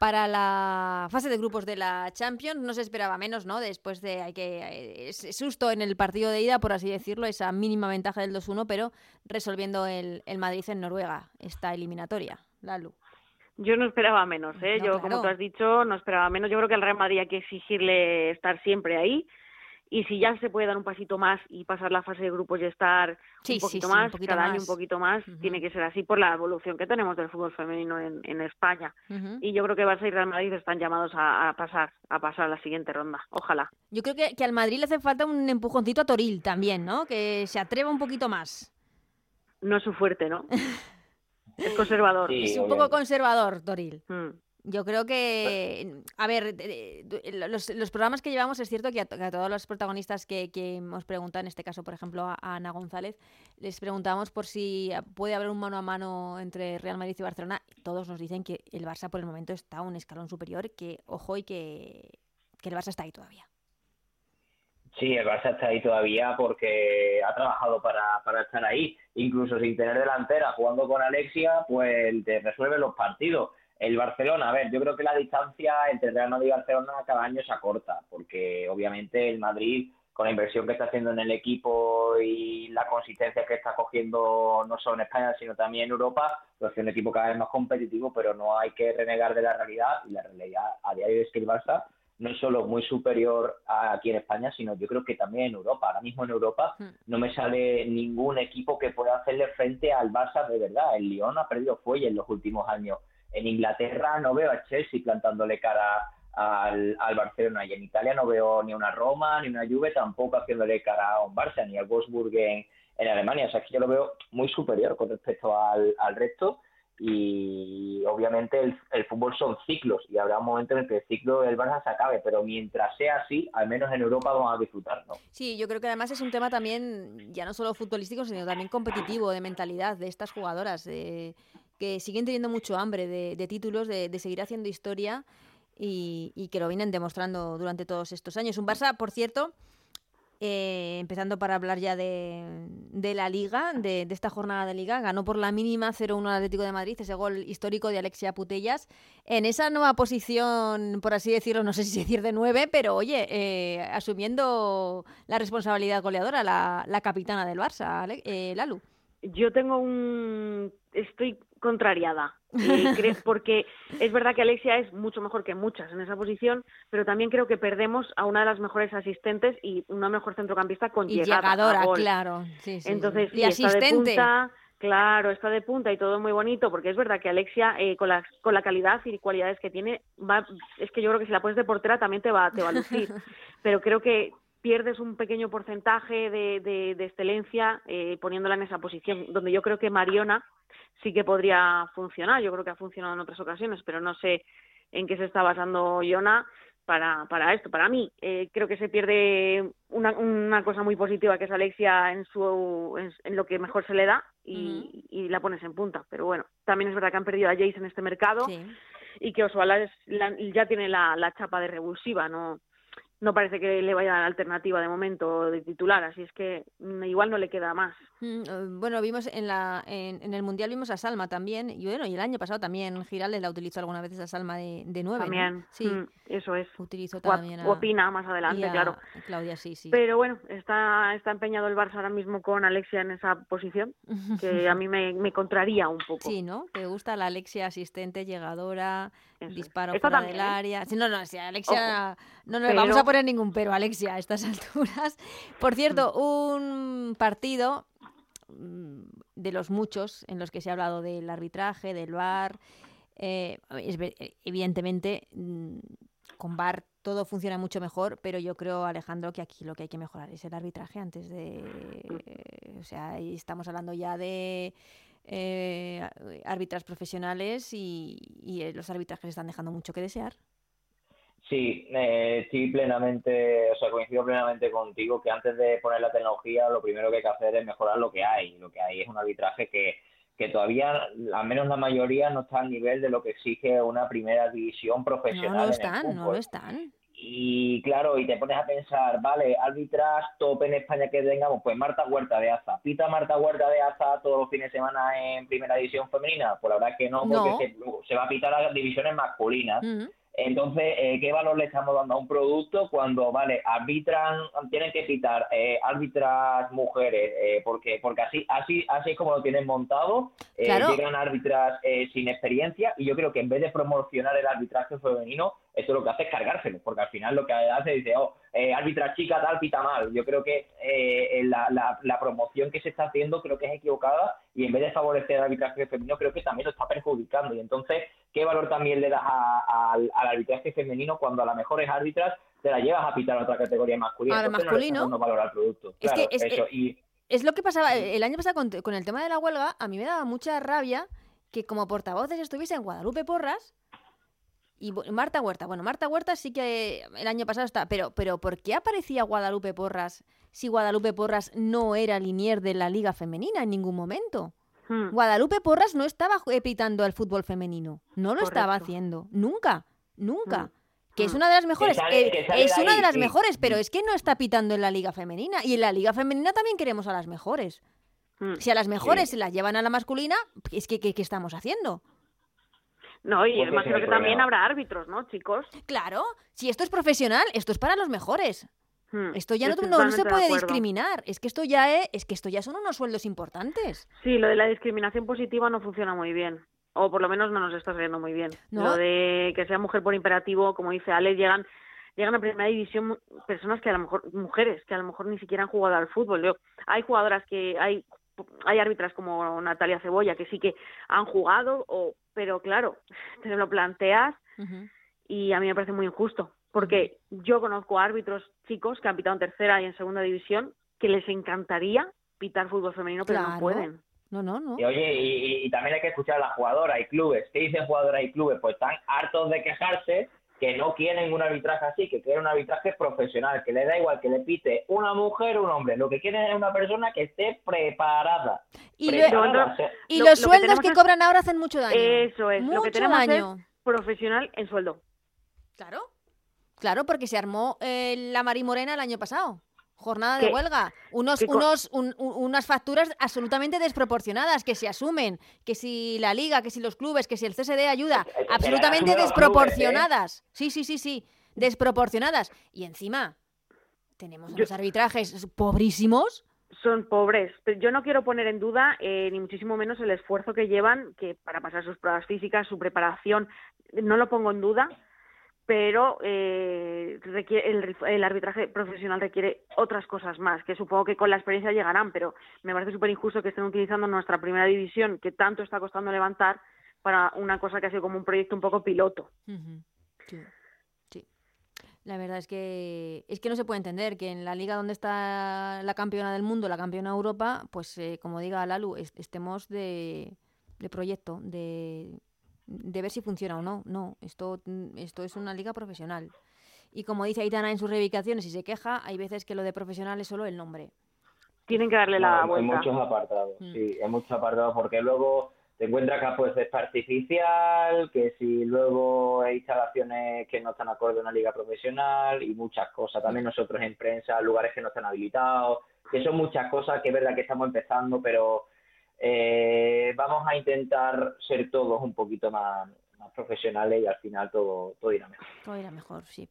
para la fase de grupos de la Champions. No se esperaba menos, ¿no? Después de hay que ese susto en el partido de ida, por así decirlo, esa mínima ventaja del 2-1, pero resolviendo el, el Madrid en Noruega, esta eliminatoria. Lalu. Yo no esperaba menos, ¿eh? yo, como tú has dicho, no esperaba menos. Yo creo que el Real Madrid hay que exigirle estar siempre ahí. Y si ya se puede dar un pasito más y pasar la fase de grupos y estar un poquito más, cada año un poquito más, tiene que ser así por la evolución que tenemos del fútbol femenino en, en España. Y yo creo que Barça y Real Madrid están llamados a, pasar a pasar a la siguiente ronda. Ojalá. Yo creo que, que al Madrid le hace falta un empujoncito a Toril también, ¿no? Que se atreva un poquito más. No es su fuerte, ¿no? Es conservador. es un poco conservador, Toril. Mm. Yo creo que, a ver, los, programas que llevamos es cierto que a, todos los protagonistas que, que, hemos preguntado, en este caso, por ejemplo, a, Ana González, les preguntamos por si puede haber un mano a mano entre Real Madrid y Barcelona. Todos nos dicen que el Barça por el momento está un escalón superior, que ojo y que, que el Barça está ahí todavía. Sí, el Barça está ahí todavía porque ha trabajado para, para estar ahí. Incluso sin tener delantera, jugando con Alexia, pues te resuelve los partidos. El Barcelona, a ver, yo creo que la distancia entre Real Madrid y Barcelona cada año se acorta, porque obviamente el Madrid, con la inversión que está haciendo en el equipo y la consistencia que está cogiendo no solo en España, sino también en Europa, pues es un equipo cada vez más competitivo, pero no hay que renegar de la realidad, y la realidad a día de hoy es que el Barça no es solo muy superior aquí en España, sino yo creo que también en Europa. Ahora mismo en Europa hmm. no me sale ningún equipo que pueda hacerle frente al Barça de verdad. El Lyon ha perdido fuelle en los últimos años. En Inglaterra no veo a Chelsea plantándole cara al, Barcelona y en Italia no veo ni una Roma ni una Juve tampoco haciéndole cara a un Barça ni al Wolfsburg en, Alemania. O sea, que yo lo veo muy superior con respecto al, al resto y obviamente el, fútbol son ciclos y habrá un momento en el que el ciclo del Barça se acabe, pero mientras sea así, al menos en Europa vamos a disfrutarlo. Sí, yo creo que además es un tema también ya no solo futbolístico, sino también competitivo, de mentalidad de estas jugadoras, que siguen teniendo mucho hambre de, títulos, de, seguir haciendo historia y, que lo vienen demostrando durante todos estos años. Un Barça, por cierto, Eh, empezando para hablar ya de, la liga, de, esta jornada de liga, ganó por la mínima 0-1 al Atlético de Madrid, ese gol histórico de Alexia Putellas, en esa nueva posición, por así decirlo, no sé si decir de nueve, pero oye, eh, asumiendo la responsabilidad goleadora, la, la capitana del Barça, eh, Lalu. Yo tengo un... estoy contrariada. Eh, porque es verdad que Alexia es mucho mejor que muchas en esa posición, pero también creo que perdemos a una de las mejores asistentes y una mejor centrocampista con y llegada llegadora, claro. Sí, sí, Entonces, y asistente. Está de punta, claro, está de punta y todo muy bonito, porque es verdad que Alexia, eh, con, la, con la calidad y cualidades que tiene, va, es que yo creo que si la pones de portera también te va, te va a lucir. pero creo que pierdes un pequeño porcentaje de, de, de excelencia eh, poniéndola en esa posición, donde yo creo que Mariona sí que podría funcionar. Yo creo que ha funcionado en otras ocasiones, pero no sé en qué se está basando Yona para, para esto. Para mí, eh, creo que se pierde una, una cosa muy positiva que es Alexia en, su, en, en lo que mejor se le da y, uh -huh. y, la pones en punta. Pero bueno, también es verdad que han perdido a Jace en este mercado sí. y que Oswald ya tiene la, la chapa de revulsiva, ¿no? No parece que le vaya a dar alternativa de momento de titular, así es que igual no le queda más. Mm, bueno, vimos en la en, en el Mundial vimos a Salma también, y bueno, y el año pasado también Girales la utilizó algunas veces a Salma de, de nueve. También, ¿no? sí. Mm, eso es. Utilizó también a, Opina más adelante, a, claro. Claudia, sí, sí. Pero bueno, está, está empeñado el Barça ahora mismo con Alexia en esa posición, que a mí me, me contraría un poco. Sí, ¿no? Te gusta la Alexia asistente, llegadora, eso disparo fuera también, del ¿eh? área. Sí, no, no, si Alexia... Ojo. No, no le Pero- vamos a poner ningún pero, Alexia, a estas alturas. Por cierto, un partido mm, de los muchos en los que se ha hablado del arbitraje, del VAR. eh, evidentemente, mm, con VAR todo funciona mucho mejor, pero yo creo, Alejandro, que aquí lo que hay que mejorar es el arbitraje antes de... O sea, estamos hablando ya de eh, árbitras profesionales y, y, eh, los arbitrajes están dejando mucho que desear. Sí, eh, estoy plenamente, o sea, coincido plenamente contigo que antes de poner la tecnología lo primero que hay que hacer es mejorar lo que hay. Lo que hay es un arbitraje que, que todavía, al menos la mayoría, no está al nivel de lo que exige una primera división profesional. No, en el están, no lo están. Y claro, y te pones a pensar, vale, árbitras top en España que tengamos, pues Marta Huerta de Aza. ¿Pita Marta Huerta de Aza todos los fines de semana en primera división femenina? Pues la verdad que no, porque No. Se, se va a pitar a las divisiones masculinas. Mm. Entonces, eh, ¿qué valor le estamos dando a un producto cuando, vale, arbitran, tienen que pitar eh, árbitras mujeres, eh, porque porque así así así es como lo tienen montado, eh, Claro. llegan árbitras eh, sin experiencia y yo creo que en vez de promocionar el arbitraje femenino, esto lo que hace es cargárselo, porque al final lo que hace es dice, oh, eh, árbitra chica tal pita mal. Yo creo que eh, la, la, la promoción que se está haciendo creo que es equivocada y en vez de favorecer el arbitraje femenino creo que también lo está perjudicando y entonces ¿qué valor también le das a- a- al, al arbitraje femenino cuando a las mejores árbitras te la llevas a pitar a otra categoría masculina? Ahora, masculino. no valor al producto. Es Claro, que es- eso. Y Es lo que pasaba el año pasado con, con el tema de la huelga. A mí me daba mucha rabia que como portavoces estuviesen Guadalupe Porras y Marta Huerta. Bueno, Marta Huerta sí que el año pasado está, pero, pero ¿por qué aparecía Guadalupe Porras si Guadalupe Porras no era linier de la liga femenina en ningún momento? Hmm. Guadalupe Porras no estaba pitando al fútbol femenino. No lo estaba haciendo. Nunca. Nunca. Mm. Que es Mm. una de las mejores. sale- eh, que sale es de una ahí, de las sí. mejores, pero es que no está pitando en la liga femenina. Y en la liga femenina también queremos a las mejores. Hmm. Si a las mejores se las llevan a la masculina, es que ¿qué, qué estamos haciendo? No, y ese imagino que también habrá árbitros, ¿no, chicos? Claro, si esto es profesional, esto es para los mejores. Hmm. Esto ya no, se puede discriminar. Es que esto ya es, es que esto ya son unos sueldos importantes. Sí, lo de la discriminación positiva no funciona muy bien. O por lo menos no nos está saliendo muy bien. ¿No? Lo de que sea mujer por imperativo, como dice Ale, llegan llegan a primera división personas que a lo mejor, mujeres, que a lo mejor ni siquiera han jugado al fútbol. Yo, hay jugadoras que, hay hay árbitras como Natalia Cebolla que sí que han jugado, o, pero claro, te lo planteas y a mí me parece muy injusto, porque yo conozco árbitros chicos que han pitado en tercera y en segunda división que les encantaría pitar fútbol femenino, pero Claro. no pueden. No, no, no. Y oye, y, y- y también hay que escuchar a las jugadoras y clubes. ¿Qué dicen jugadoras y clubes? Pues están hartos de quejarse que no quieren un arbitraje así, que quieren un arbitraje profesional, que le da igual que le pite una mujer o un hombre. Lo que quieren es una persona que esté preparada. Y, preparada. lue- O sea, y lo- los lo sueldos que cobran ahora hacen mucho daño. Eso es, lo mucho que tenemos daño. es profesional en sueldo. Claro. Claro, porque se armó eh, la Mari Morena el año pasado. Jornada de huelga, unos, unos, unas facturas absolutamente desproporcionadas que se asumen, que si la liga, que si los clubes, que si el CSD ayuda, absolutamente desproporcionadas. Sí, sí, sí, sí, desproporcionadas. Y encima tenemos unos arbitrajes pobrísimos son pobres. Yo no quiero poner en duda, eh, ni muchísimo menos, el esfuerzo que llevan que para pasar sus pruebas físicas, su preparación, no lo pongo en duda, pero eh, el, arbitraje profesional requiere otras cosas más, que supongo que con la experiencia llegarán, pero me parece súper injusto que estén utilizando nuestra primera división, que tanto está costando levantar, para una cosa que ha sido como un proyecto un poco piloto. sí. La verdad es que es que no se puede entender que en la liga donde está la campeona del mundo, la campeona de Europa, pues eh, como diga Lalu, estemos de proyecto, de de ver si funciona o no. No, esto, esto es una liga profesional. Y como dice Aitana en sus reivindicaciones y se queja, hay veces que lo de profesional es solo el nombre. Tienen que darle la vuelta. En muchos apartados, mm. sí, en muchos apartados, porque luego te encuentras que pues es artificial, que si luego hay instalaciones que no están acorde a una liga profesional y muchas cosas. También nosotros en prensa, lugares que no están habilitados, que son muchas cosas que es verdad que estamos empezando, pero eh, vamos a intentar ser todos un poquito más, profesionales y al final todo, todo irá mejor. Todo irá mejor, sí.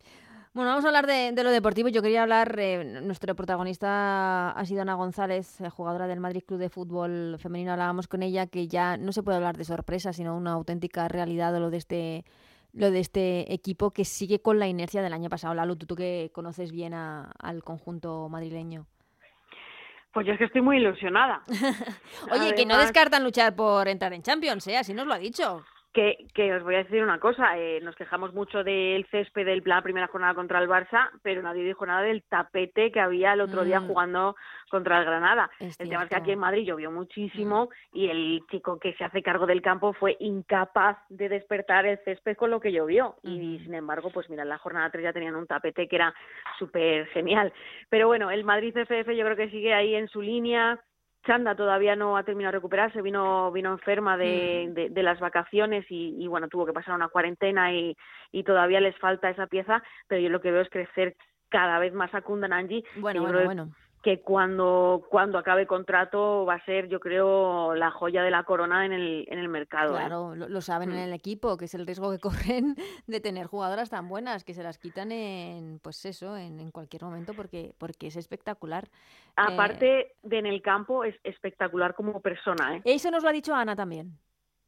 Bueno, vamos a hablar de, lo deportivo. Yo quería hablar, eh, nuestro protagonista ha sido Ana González, eh, jugadora del Madrid Club de Fútbol Femenino. Hablábamos con ella que ya no se puede hablar de sorpresa, sino una auténtica realidad de lo de este lo de este equipo que sigue con la inercia del año pasado. Lalo, tú, tú que conoces bien al conjunto madrileño. Pues yo es que estoy muy ilusionada. Oye, que no descartan luchar por entrar en Champions, ¿eh? Así nos lo ha dicho. Que, que os voy a decir una cosa, eh, nos quejamos mucho del césped del la primera jornada contra el Barça, pero nadie dijo nada del tapete que había el otro día mm. jugando contra el Granada. el tema es que aquí en Madrid llovió muchísimo mm. y el chico que se hace cargo del campo fue incapaz de despertar el césped con lo que llovió. Y sin embargo, pues mira, en la jornada 3 ya tenían un tapete que era súper genial. Pero bueno, el Madrid CFF yo creo que sigue ahí en su línea Chanda todavía no ha terminado de recuperarse, vino, vino enferma de, mm. de, las vacaciones y, bueno, tuvo que pasar una cuarentena y, y todavía les falta esa pieza, pero yo lo que veo es crecer cada vez más a Kundananji. Bueno, bueno, bueno que cuando, cuando acabe contrato va a ser, yo creo, la joya de la corona en el, en el mercado. ¿eh? Claro, lo, saben en mm. el equipo, que es el riesgo que corren de tener jugadoras tan buenas, que se las quitan en, pues eso, en, en cualquier momento, porque, porque es espectacular. Aparte eh, de en el campo, es espectacular como persona. ¿eh? Eso nos lo ha dicho Ana también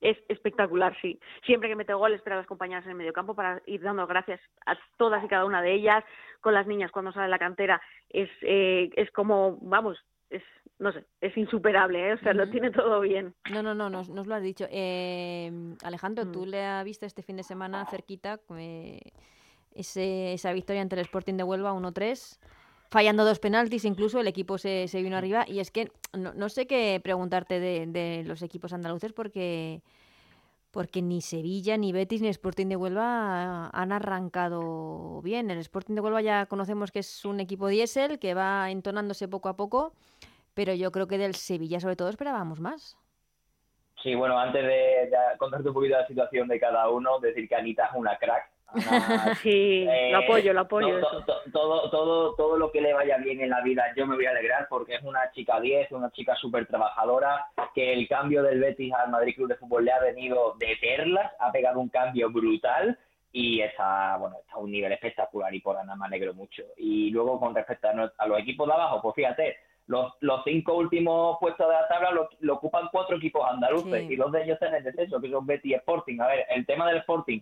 es espectacular, sí. Siempre que mete gol, espera a las compañeras en el mediocampo para ir dando gracias a todas y cada una de ellas. Con las niñas cuando sale la cantera es, eh, es como, vamos, es, no sé, es insuperable, ¿eh? o sea, lo tiene todo bien. No, no, no, nos, nos lo has dicho. Eh, Alejandro, tú mm. le has visto este fin de semana cerquita ese, esa victoria ante el Sporting de Huelva 1-3 fallando dos penaltis, incluso el equipo se, se vino arriba. Y es que no, no sé qué preguntarte de, de, los equipos andaluces porque, porque ni Sevilla, ni Betis, ni Sporting de Huelva han arrancado bien. El Sporting de Huelva ya conocemos que es un equipo diésel que va entonándose poco a poco, pero yo creo que del Sevilla sobre todo esperábamos más. Sí, bueno, antes de, de contarte un poquito la situación de cada uno, decir que Anita es una crack, sí, lo apoyo, lo apoyo. todo, todo, todo, lo que le vaya bien en la vida, yo me voy a alegrar porque es una chica 10, una chica súper trabajadora, que el cambio del Betis al Madrid Club de Fútbol le ha venido de perlas, ha pegado un cambio brutal y está, bueno, está a un nivel espectacular y por nada me alegro mucho. Y luego con respecto a, los equipos de abajo, pues fíjate, los, los cinco últimos puestos de la tabla lo, ocupan cuatro equipos andaluces y dos de ellos están en el descenso, que son Betis y Sporting. A ver, el tema del Sporting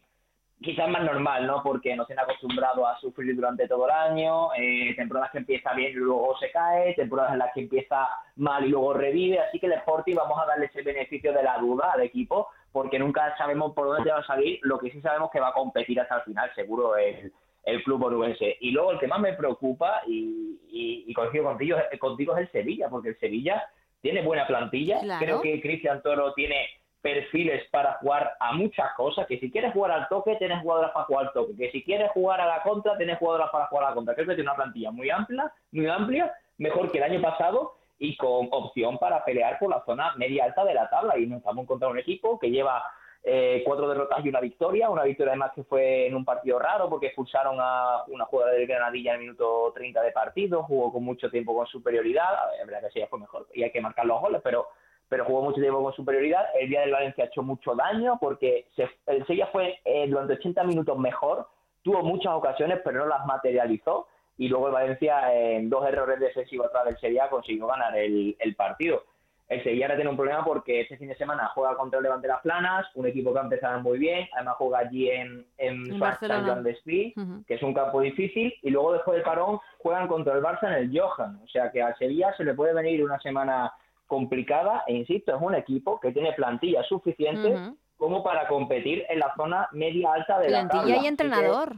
quizás más normal, ¿no? Porque nos han acostumbrado a sufrir durante todo el año, eh, temporadas que empieza bien y luego se cae, temporadas en las que empieza mal y luego revive, así que el Sporting vamos a darle ese beneficio de la duda al equipo, porque nunca sabemos por dónde va a salir, lo que sí sabemos que va a competir hasta el final, seguro, el, el club orubense. Y luego el que más me preocupa, y, y, coincido contigo, contigo, es el Sevilla, porque el Sevilla tiene buena plantilla, creo que Cristian Toro tiene perfiles para jugar a muchas cosas, que si quieres jugar al toque, tienes jugadoras para jugar al toque, que si quieres jugar a la contra, tienes jugadoras para jugar a la contra. Creo que tiene una plantilla muy amplia, muy amplia, mejor que el año pasado y con opción para pelear por la zona media alta de la tabla. Y nos estamos encontrando un equipo que lleva eh, cuatro derrotas y una victoria, una victoria además que fue en un partido raro porque expulsaron a una jugadora del Granadilla en el minuto 30 de partido, jugó con mucho tiempo con superioridad, es verdad que sí, fue mejor y hay que marcar los goles, pero pero jugó mucho tiempo con superioridad. El día del Valencia ha hecho mucho daño porque el Sevilla fue eh, durante 80 minutos mejor, tuvo muchas ocasiones, pero no las materializó. Y luego el Valencia, en dos errores defensivos atrás del Sevilla, consiguió ganar el, el partido el Sevilla ahora tiene un problema porque este fin de semana juega contra el Levante Las Planas, un equipo que ha empezado muy bien, además juega allí en, en, en Barcelona, que es un campo difícil, y luego después del parón juegan contra el Barça en el Johan, o sea que a Sevilla se le puede venir una semana complicada, e insisto, es un equipo que tiene plantilla suficiente como para competir en la zona media alta de la tabla. Plantilla y entrenador.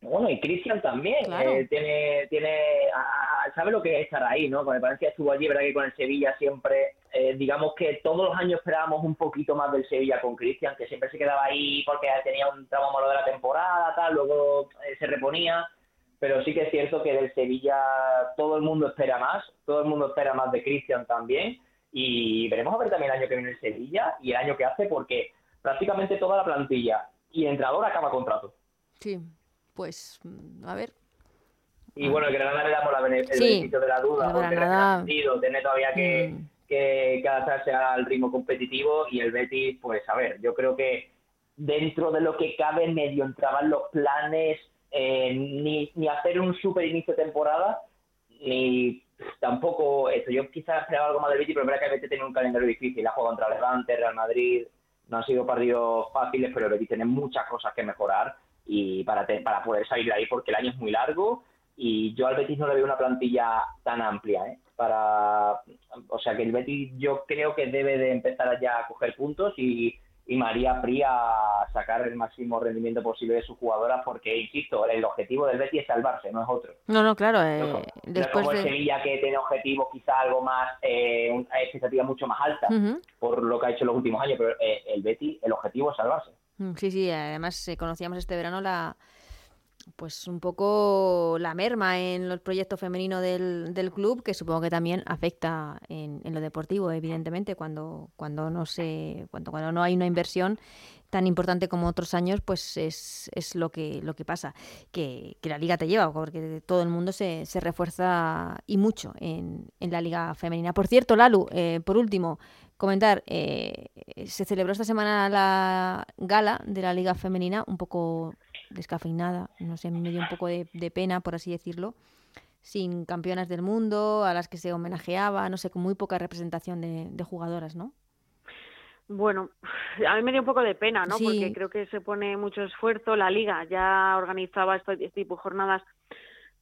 Bueno, y Cristian también eh, tiene, tiene sabe lo que es estar ahí, ¿no? Con el Valencia estuvo allí, verdad que con el Sevilla siempre, eh, digamos que todos los años esperábamos un poquito más del Sevilla con Cristian, que siempre se quedaba ahí porque tenía un tramo malo de la temporada, tal, luego eh, se reponía, pero sí que es cierto que del Sevilla todo el mundo espera más, todo el mundo espera más de Cristian también, y veremos a ver también el año que viene el Sevilla y el año que hace, porque prácticamente toda la plantilla y el entrenador acaba contrato. Sí, pues a ver. Y bueno, el Granada le damos la, el beneficio de la duda, porque Granada... tiene todavía que, mm. que, que, adaptarse al ritmo competitivo y el Betis, pues a ver, yo creo que dentro de lo que cabe medio entraban los planes, eh, ni, ni hacer un super inicio de temporada, ni tampoco eso. Yo quizás esperaba algo más del Betis, pero es verdad que el Betis tiene un calendario difícil. Ha jugado contra Levante, Real Madrid, no han sido partidos fáciles, pero el Betis tiene muchas cosas que mejorar y para, para poder salir de ahí porque el año es muy largo y yo al Betis no le veo una plantilla tan amplia ¿eh? para o sea que el Betis yo creo que debe de empezar ya a coger puntos y, y María Fría a sacar el máximo rendimiento posible de sus jugadoras porque insisto el objetivo del Betis es salvarse no es otro. No no claro eh, después como de... Sevilla que tiene objetivo quizá algo más eh, una expectativa mucho más alta por lo que ha hecho en los últimos años pero eh, el Betis el objetivo es salvarse. Mm, sí, sí, además eh, conocíamos este verano la pues un poco la merma en el proyecto femenino del, del club, que supongo que también afecta en, lo deportivo, evidentemente, cuando, cuando no se, cuando, cuando no hay una inversión tan importante como otros años, pues es, es lo que lo que pasa, que, que, la liga te lleva, porque todo el mundo se, se refuerza y mucho en, en la liga femenina. Por cierto, Lalu, eh, por último, comentar, eh, se celebró esta semana la gala de la Liga Femenina, un poco descafeinada, no sé, me dio un poco de, pena, por así decirlo, sin campeonas del mundo, a las que se homenajeaba, no sé, con muy poca representación de, jugadoras, ¿no? Bueno, a mí me dio un poco de pena, ¿no? Porque creo que se pone mucho esfuerzo. La liga ya organizaba este, este tipo de jornadas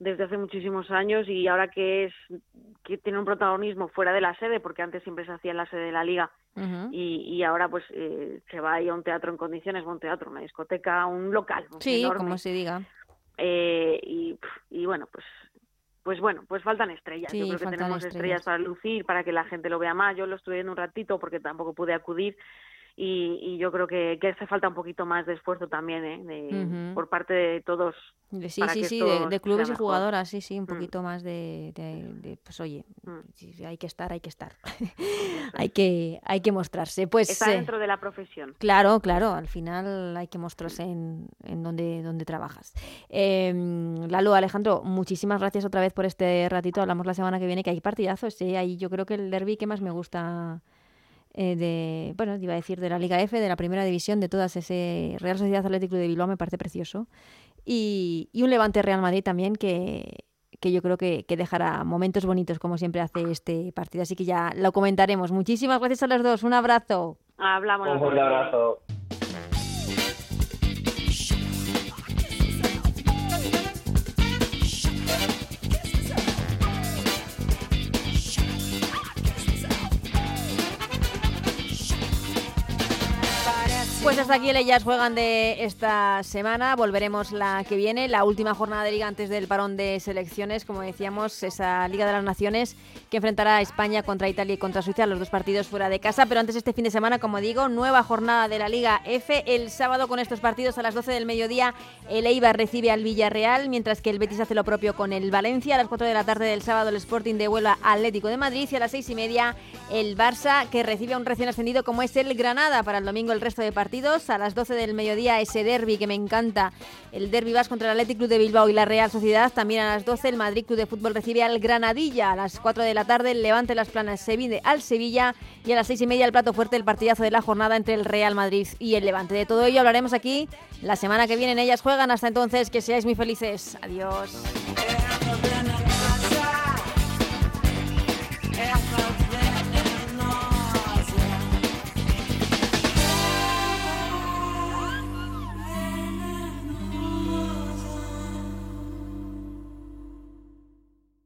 desde hace muchísimos años y ahora que es que tiene un protagonismo fuera de la sede porque antes siempre se hacía en la sede de la liga y, y ahora pues eh, se va a un teatro en condiciones un teatro una discoteca un local sí como se diga eh, y, y bueno pues pues bueno, pues faltan estrellas. Yo creo que tenemos estrellas. para lucir, para que la gente lo vea más. Yo lo estuve viendo un ratito porque tampoco pude acudir y, y yo creo que, que, hace falta un poquito más de esfuerzo también ¿eh? de, por parte de todos. Sí, sí, sí, de, clubes y jugadoras, sí, sí, un mm. poquito más de, de, pues oye, mm. hay que estar, hay que estar, hay que hay que mostrarse. Pues está dentro de la profesión. Claro, claro, al final hay que mostrarse en, en donde donde trabajas. Eh, Lalo, Alejandro, muchísimas gracias otra vez por este ratito. Hablamos la semana que viene que hay partidazos, ahí yo creo que el derby que más me gusta eh, de, bueno, iba a decir de la Liga F, de la primera división, de todas ese Real Sociedad Atlético de Bilbao me parece precioso. Y, y un Levante Real Madrid también que, que yo creo que, que, dejará momentos bonitos como siempre hace este partido. Así que ya lo comentaremos. Muchísimas gracias a los dos. Un abrazo. Hablamos. Un abrazo. Pues hasta aquí el Ellas Juegan de esta semana. Volveremos la que viene, la última jornada de liga antes del parón de selecciones. Como decíamos, esa Liga de las Naciones que enfrentará a España contra Italia y contra Suiza, los dos partidos fuera de casa. Pero antes este fin de semana, como digo, nueva jornada de la Liga F. El sábado con estos partidos a las 12 del mediodía, el Eibar recibe al Villarreal, mientras que el Betis hace lo propio con el Valencia. A las 4 de la tarde del sábado, el Sporting de Huelva Atlético de Madrid. Y a las 6 y media, el Barça, que recibe a un recién ascendido como es el Granada. Para el domingo, el resto de partidos. A las 12 del mediodía, ese derby que me encanta, el derby vas contra el Athletic Club de Bilbao y la Real Sociedad. También a las 12, el Madrid Club de Fútbol recibe al Granadilla. A las 4 de la tarde, el Levante Las Planas se viene al Sevilla. Y a las 6 y media, el plato fuerte, el partidazo de la jornada entre el Real Madrid y el Levante. De todo ello hablaremos aquí la semana que viene. Ellas juegan. Hasta entonces, que seáis muy felices. Adiós.